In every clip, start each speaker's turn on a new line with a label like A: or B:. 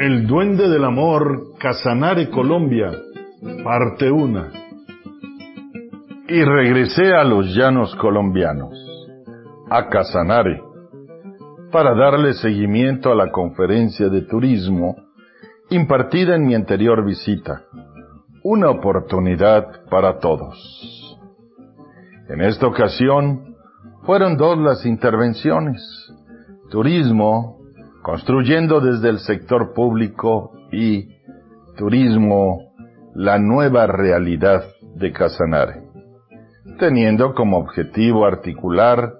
A: El Duende del Amor, Casanare, Colombia, parte 1. Y regresé a los llanos colombianos, a Casanare, para darle seguimiento a la conferencia de turismo impartida en mi anterior visita. Una oportunidad para todos. En esta ocasión fueron dos las intervenciones. Turismo, construyendo desde el sector público y turismo, la nueva realidad de Casanare, teniendo como objetivo articular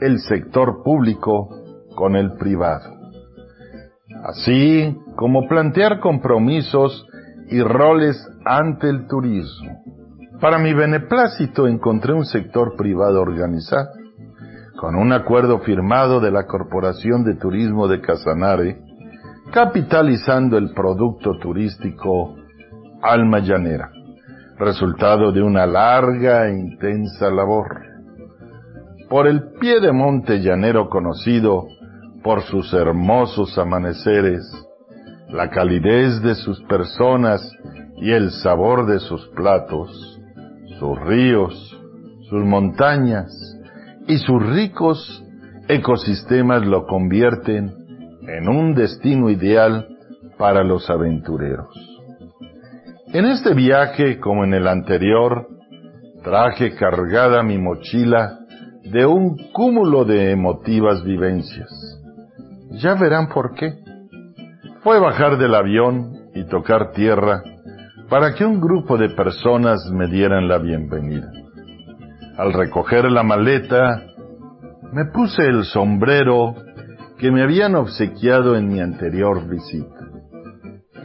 A: el sector público con el privado así como plantear compromisos y roles ante el turismo. Para mi beneplácito encontré un sector privado organizado, con un acuerdo firmado de la Corporación de Turismo de Casanare, capitalizando el producto turístico Alma Llanera, resultado de una larga e intensa labor. Por el pie de monte llanero conocido por sus hermosos amaneceres, la calidez de sus personas y el sabor de sus platos, sus ríos, sus montañas y sus ricos ecosistemas lo convierten en un destino ideal para los aventureros. En este viaje, como en el anterior, traje cargada mi mochila de un cúmulo de emotivas vivencias ya verán por qué. Fue bajar del avión y tocar tierra para que un grupo de personas me dieran la bienvenida. Al recoger la maleta, me puse el sombrero que me habían obsequiado en mi anterior visita.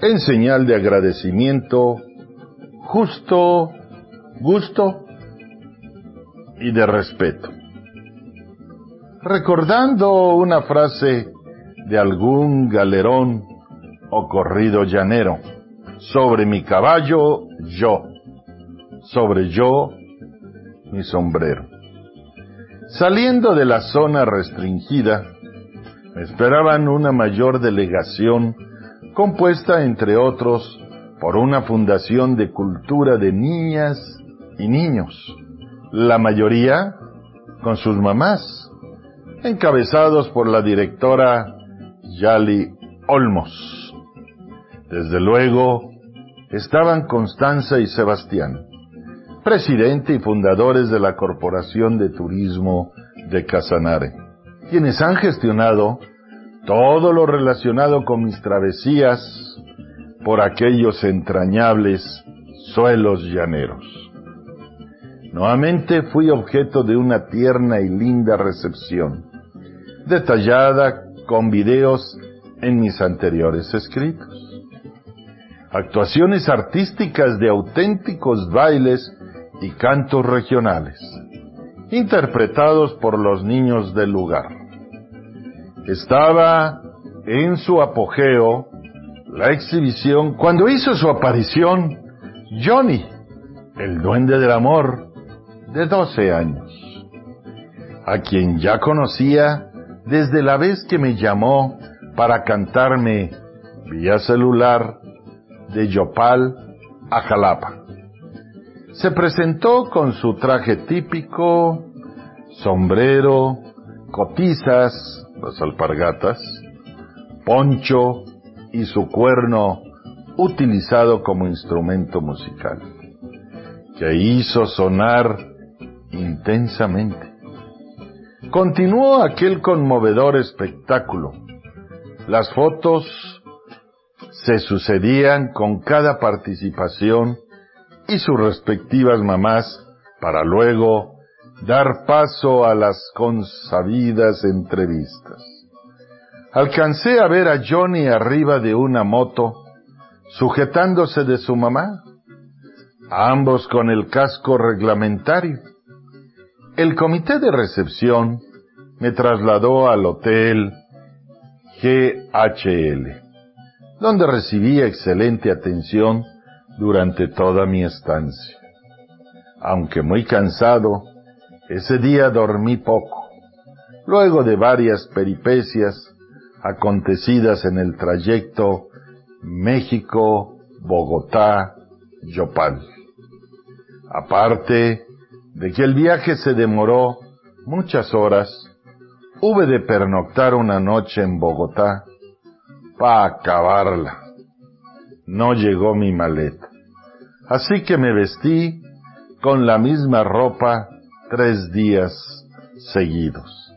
A: En señal de agradecimiento, justo, gusto y de respeto. Recordando una frase de algún galerón o corrido llanero. Sobre mi caballo, yo. Sobre yo, mi sombrero. Saliendo de la zona restringida, me esperaban una mayor delegación compuesta, entre otros, por una fundación de cultura de niñas y niños, la mayoría con sus mamás, encabezados por la directora Yali Olmos. Desde luego, estaban Constanza y Sebastián, presidente y fundadores de la Corporación de Turismo de Casanare, quienes han gestionado todo lo relacionado con mis travesías por aquellos entrañables suelos llaneros. Nuevamente fui objeto de una tierna y linda recepción, detallada con videos en mis anteriores escritos. Actuaciones artísticas de auténticos bailes y cantos regionales, interpretados por los niños del lugar. Estaba en su apogeo la exhibición cuando hizo su aparición Johnny, el duende del amor, de 12 años, a quien ya conocía desde la vez que me llamó para cantarme vía celular de Yopal a Jalapa. Se presentó con su traje típico, sombrero, cotizas, las alpargatas, poncho y su cuerno utilizado como instrumento musical, que hizo sonar intensamente. Continuó aquel conmovedor espectáculo. Las fotos se sucedían con cada participación y sus respectivas mamás para luego dar paso a las consabidas entrevistas. alcancé a ver a Johnny arriba de una moto, sujetándose de su mamá, ambos con el casco reglamentario. El comité de recepción me trasladó al hotel GHL, donde recibí excelente atención durante toda mi estancia. Aunque muy cansado, ese día dormí poco. Luego de varias peripecias acontecidas en el trayecto México-Bogotá-Yopal. Aparte de que el viaje se demoró muchas horas, hube de pernoctar una noche en Bogotá para acabarla. No llegó mi maleta. Así que me vestí con la misma ropa tres días seguidos.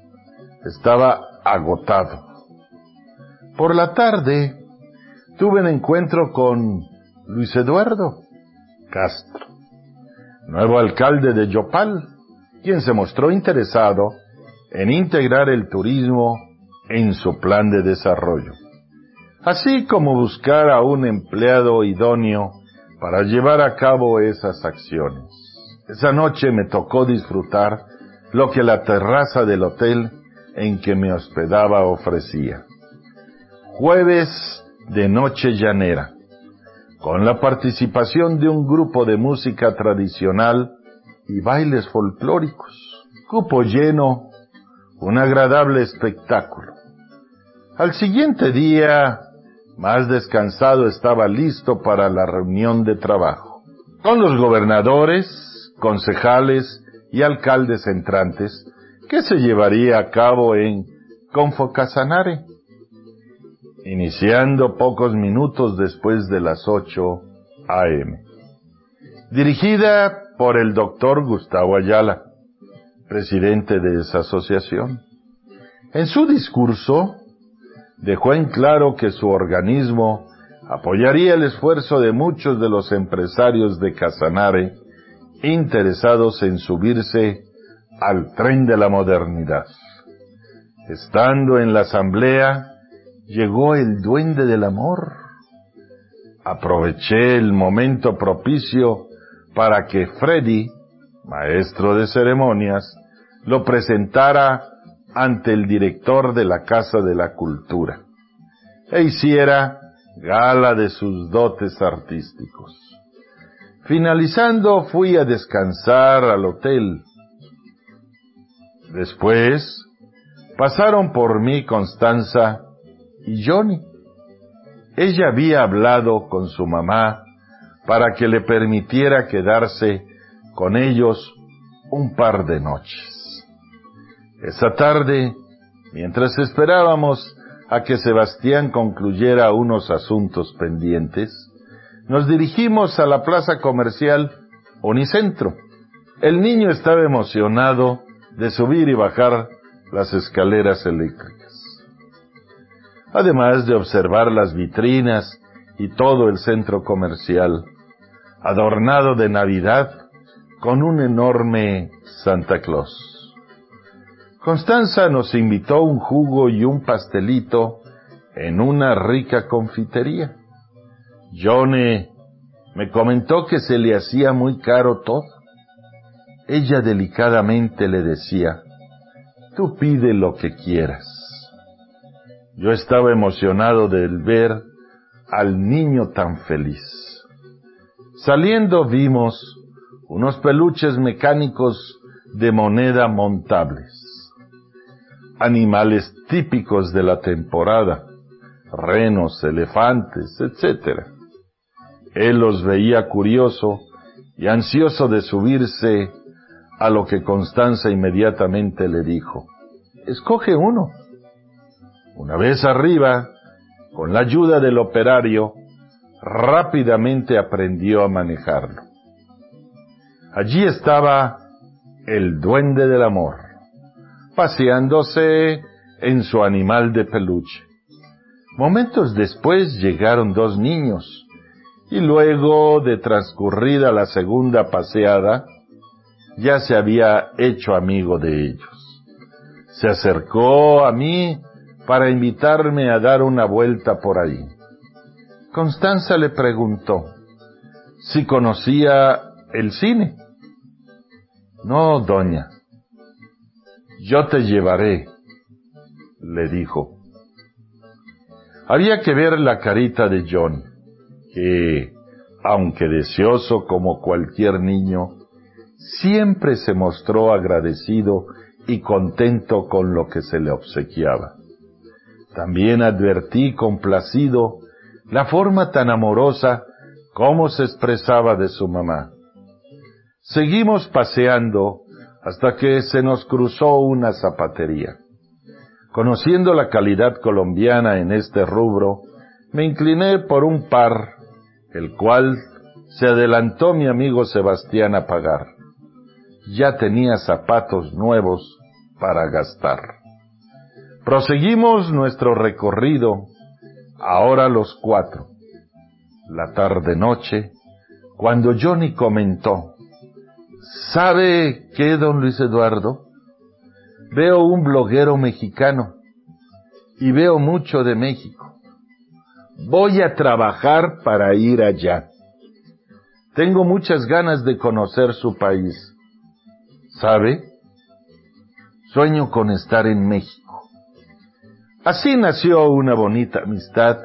A: Estaba agotado. Por la tarde tuve un encuentro con Luis Eduardo Castro, nuevo alcalde de Yopal, quien se mostró interesado en integrar el turismo en su plan de desarrollo, así como buscar a un empleado idóneo para llevar a cabo esas acciones. Esa noche me tocó disfrutar lo que la terraza del hotel en que me hospedaba ofrecía. Jueves de Noche Llanera, con la participación de un grupo de música tradicional y bailes folclóricos. Cupo lleno, un agradable espectáculo. Al siguiente día más descansado estaba listo para la reunión de trabajo, con los gobernadores, concejales y alcaldes entrantes, que se llevaría a cabo en Confocasanare, iniciando pocos minutos después de las 8 a.m. Dirigida por el doctor Gustavo Ayala, presidente de esa asociación. En su discurso, dejó en claro que su organismo apoyaría el esfuerzo de muchos de los empresarios de Casanare interesados en subirse al tren de la modernidad. Estando en la asamblea, llegó el duende del amor. Aproveché el momento propicio para que Freddy, maestro de ceremonias, lo presentara ante el director de la Casa de la Cultura e hiciera gala de sus dotes artísticos. Finalizando fui a descansar al hotel. Después pasaron por mí Constanza y Johnny. Ella había hablado con su mamá para que le permitiera quedarse con ellos un par de noches. Esa tarde, mientras esperábamos a que Sebastián concluyera unos asuntos pendientes, nos dirigimos a la plaza comercial Unicentro. El niño estaba emocionado de subir y bajar las escaleras eléctricas. Además de observar las vitrinas y todo el centro comercial, adornado de Navidad con un enorme Santa Claus. Constanza nos invitó un jugo y un pastelito en una rica confitería. Johnny me comentó que se le hacía muy caro todo. Ella delicadamente le decía, tú pide lo que quieras. Yo estaba emocionado de ver al niño tan feliz. Saliendo vimos unos peluches mecánicos de moneda montables animales típicos de la temporada, renos, elefantes, etc. Él los veía curioso y ansioso de subirse a lo que Constanza inmediatamente le dijo, escoge uno. Una vez arriba, con la ayuda del operario, rápidamente aprendió a manejarlo. Allí estaba el duende del amor paseándose en su animal de peluche. Momentos después llegaron dos niños, y luego de transcurrida la segunda paseada, ya se había hecho amigo de ellos. Se acercó a mí para invitarme a dar una vuelta por ahí. Constanza le preguntó si conocía el cine. No, doña. Yo te llevaré, le dijo. Había que ver la carita de John, que, aunque deseoso como cualquier niño, siempre se mostró agradecido y contento con lo que se le obsequiaba. También advertí complacido la forma tan amorosa como se expresaba de su mamá. Seguimos paseando hasta que se nos cruzó una zapatería. Conociendo la calidad colombiana en este rubro, me incliné por un par, el cual se adelantó mi amigo Sebastián a pagar. Ya tenía zapatos nuevos para gastar. Proseguimos nuestro recorrido, ahora los cuatro. La tarde noche, cuando Johnny comentó, ¿sabe qué, don Luis Eduardo? Veo un bloguero mexicano y veo mucho de México. Voy a trabajar para ir allá. Tengo muchas ganas de conocer su país. ¿Sabe? Sueño con estar en México. Así nació una bonita amistad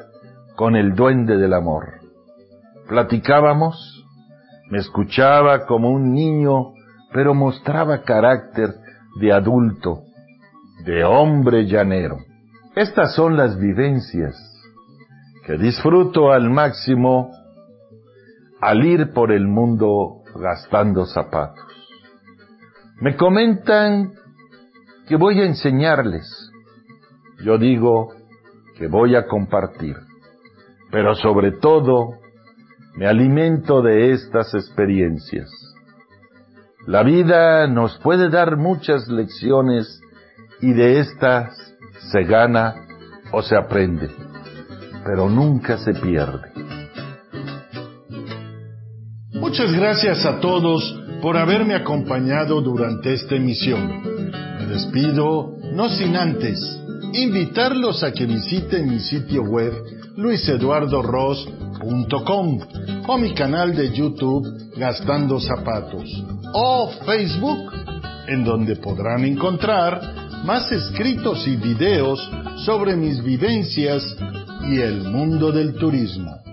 A: con el duende del amor. Platicábamos, me escuchaba como un niño, pero mostraba carácter de adulto, de hombre llanero. Estas son las vivencias que disfruto al máximo al ir por el mundo gastando zapatos. Me comentan que voy a enseñarles. Yo digo que voy a compartir. Pero sobre todo, me alimento de estas experiencias. La vida nos puede dar muchas lecciones y de estas se gana o se aprende, pero nunca se pierde.
B: Muchas gracias a todos por haberme acompañado durante esta emisión despido, no sin antes invitarlos a que visiten mi sitio web luiseduardoros.com o mi canal de YouTube Gastando Zapatos o Facebook, en donde podrán encontrar más escritos y videos sobre mis vivencias y el mundo del turismo.